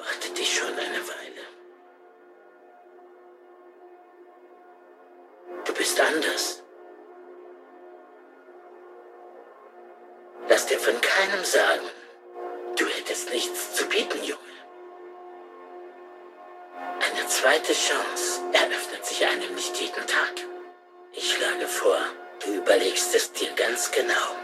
beobachte dich schon eine Weile. Du bist anders. Lass dir von keinem sagen, du hättest nichts zu bieten, Junge. Eine zweite Chance eröffnet sich einem nicht jeden Tag. Ich schlage vor, du überlegst es dir ganz genau.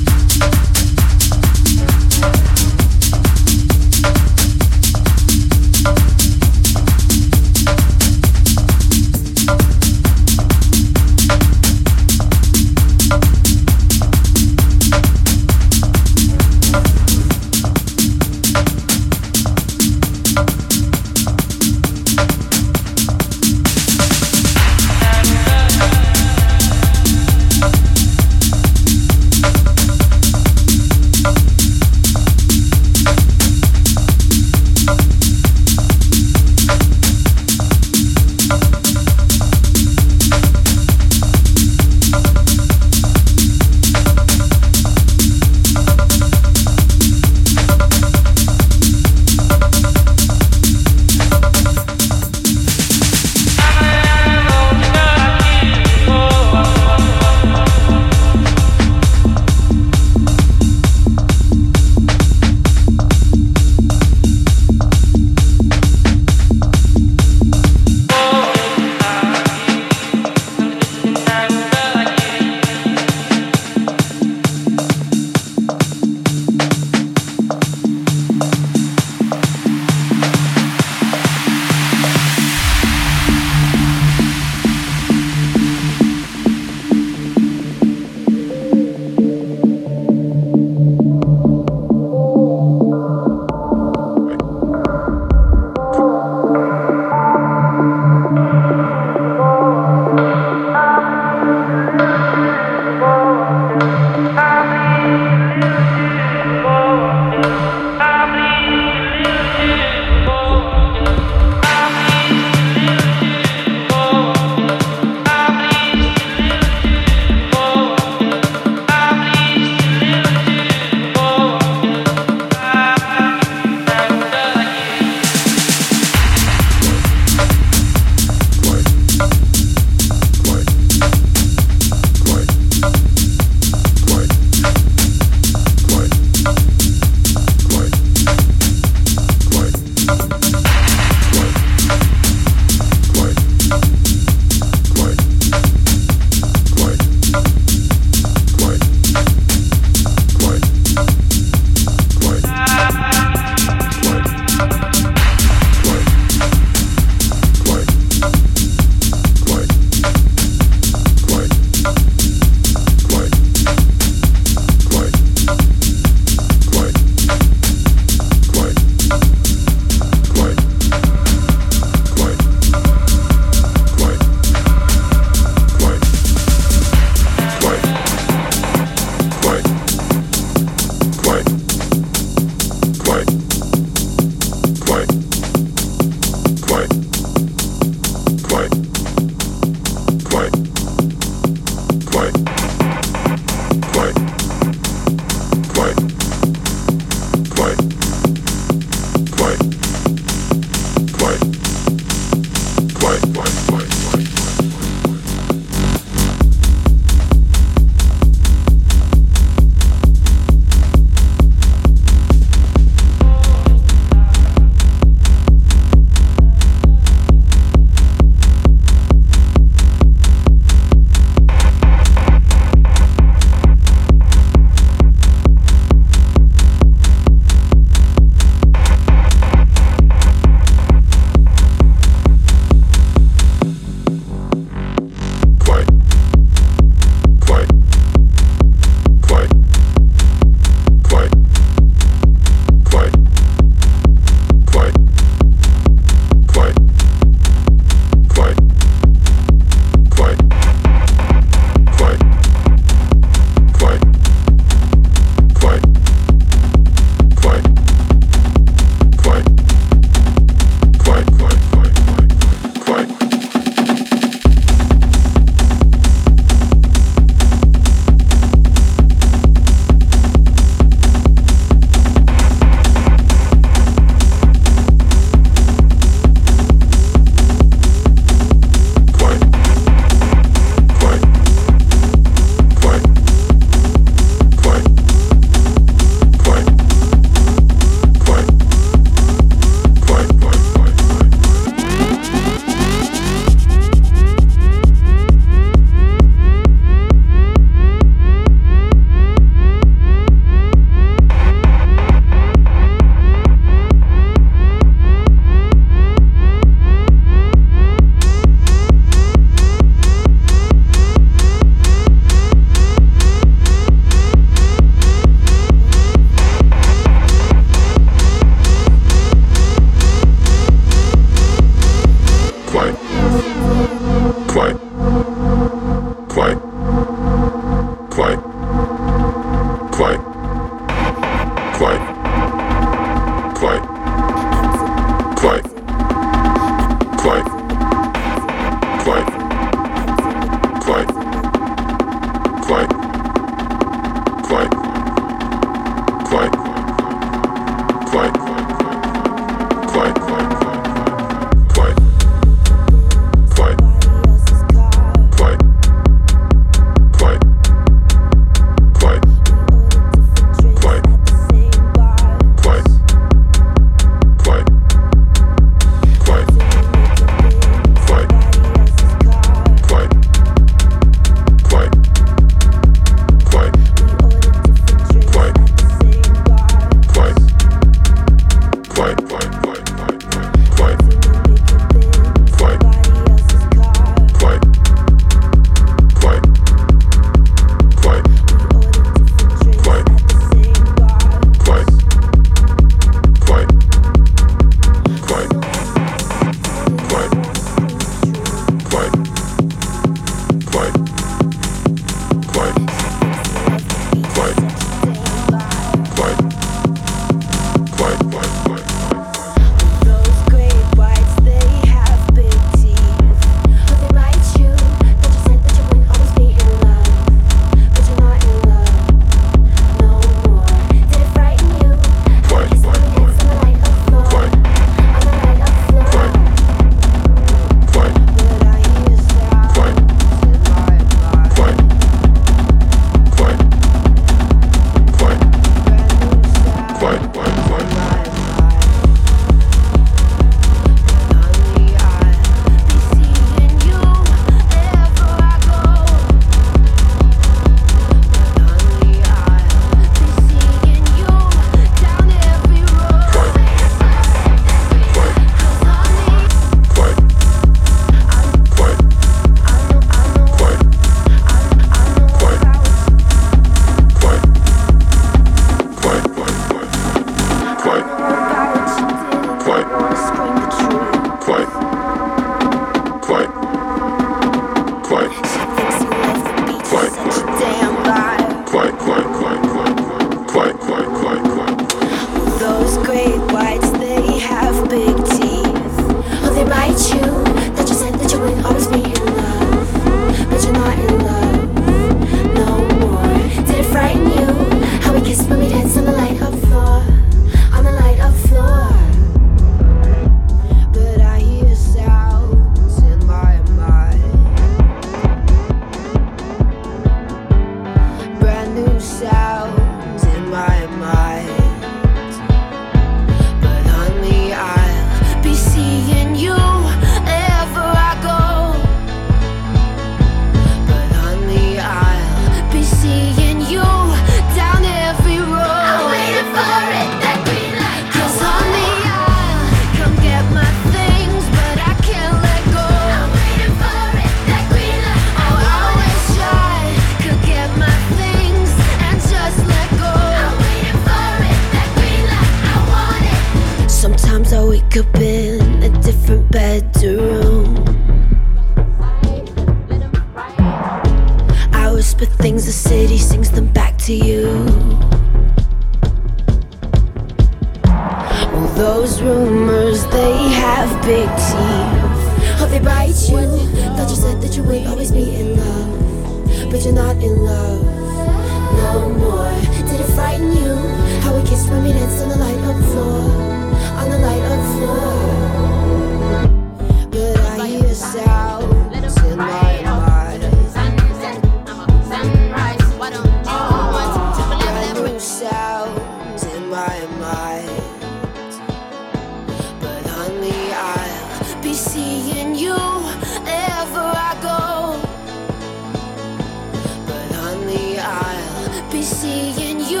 Seeing you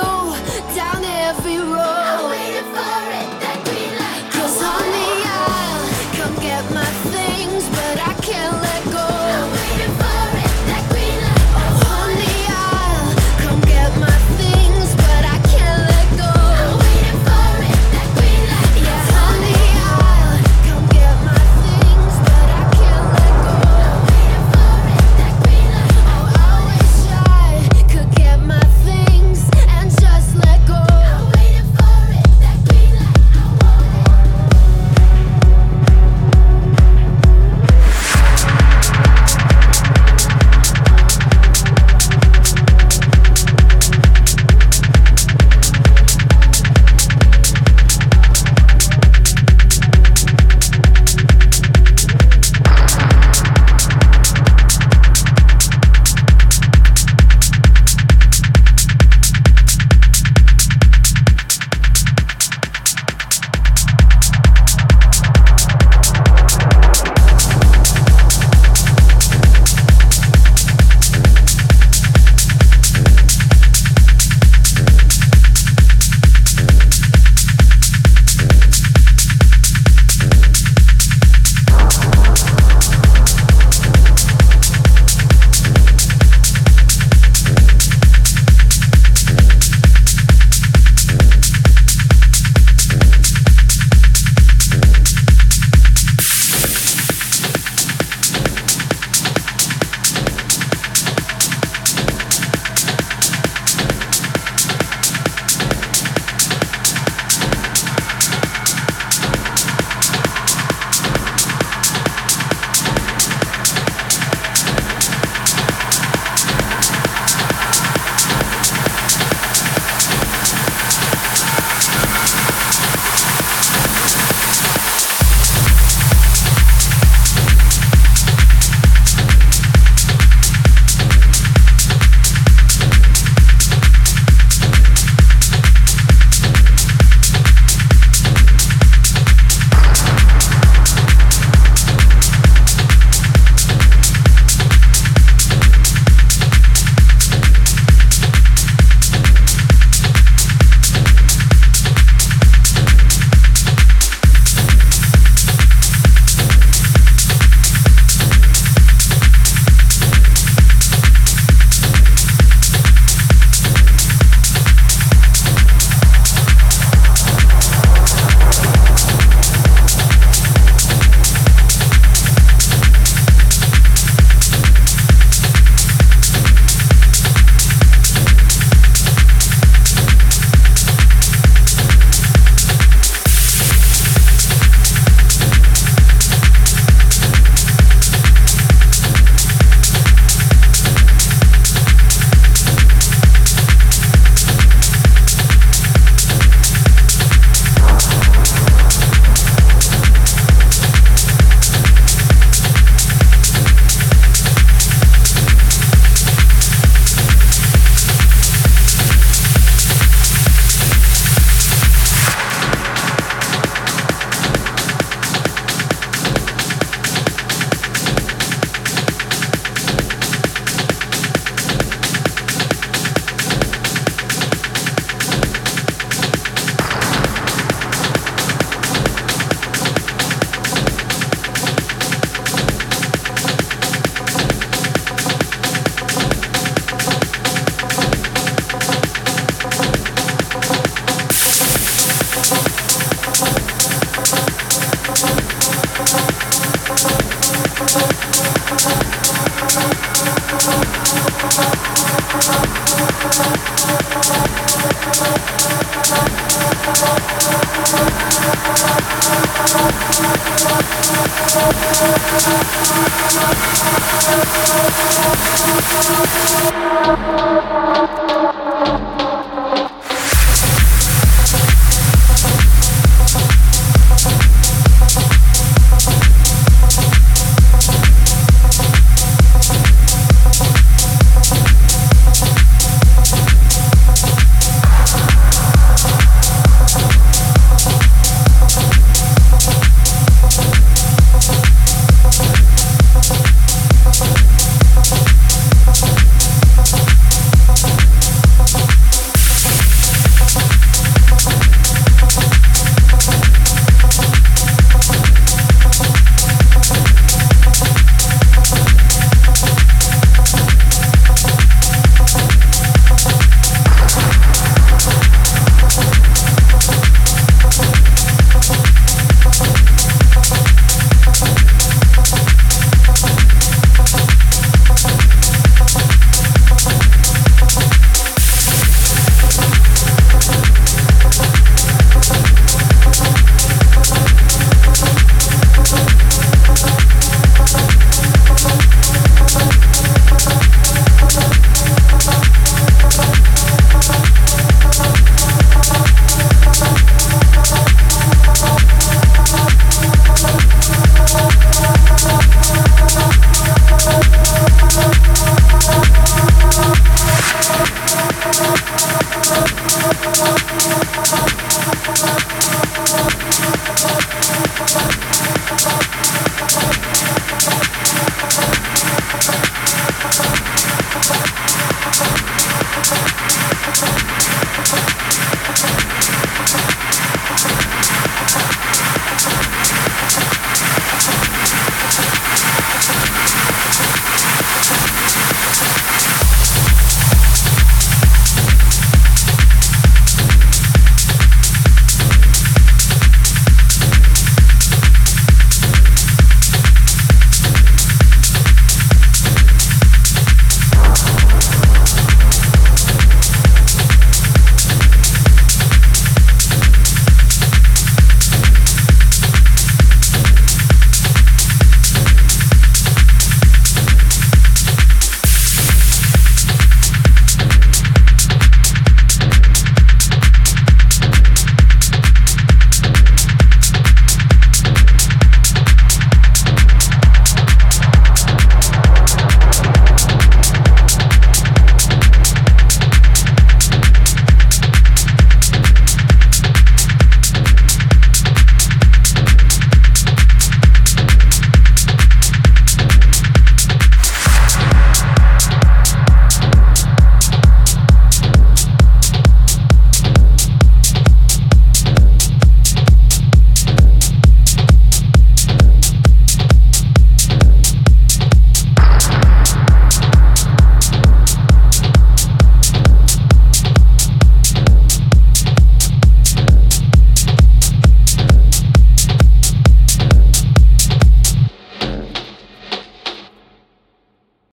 down every road.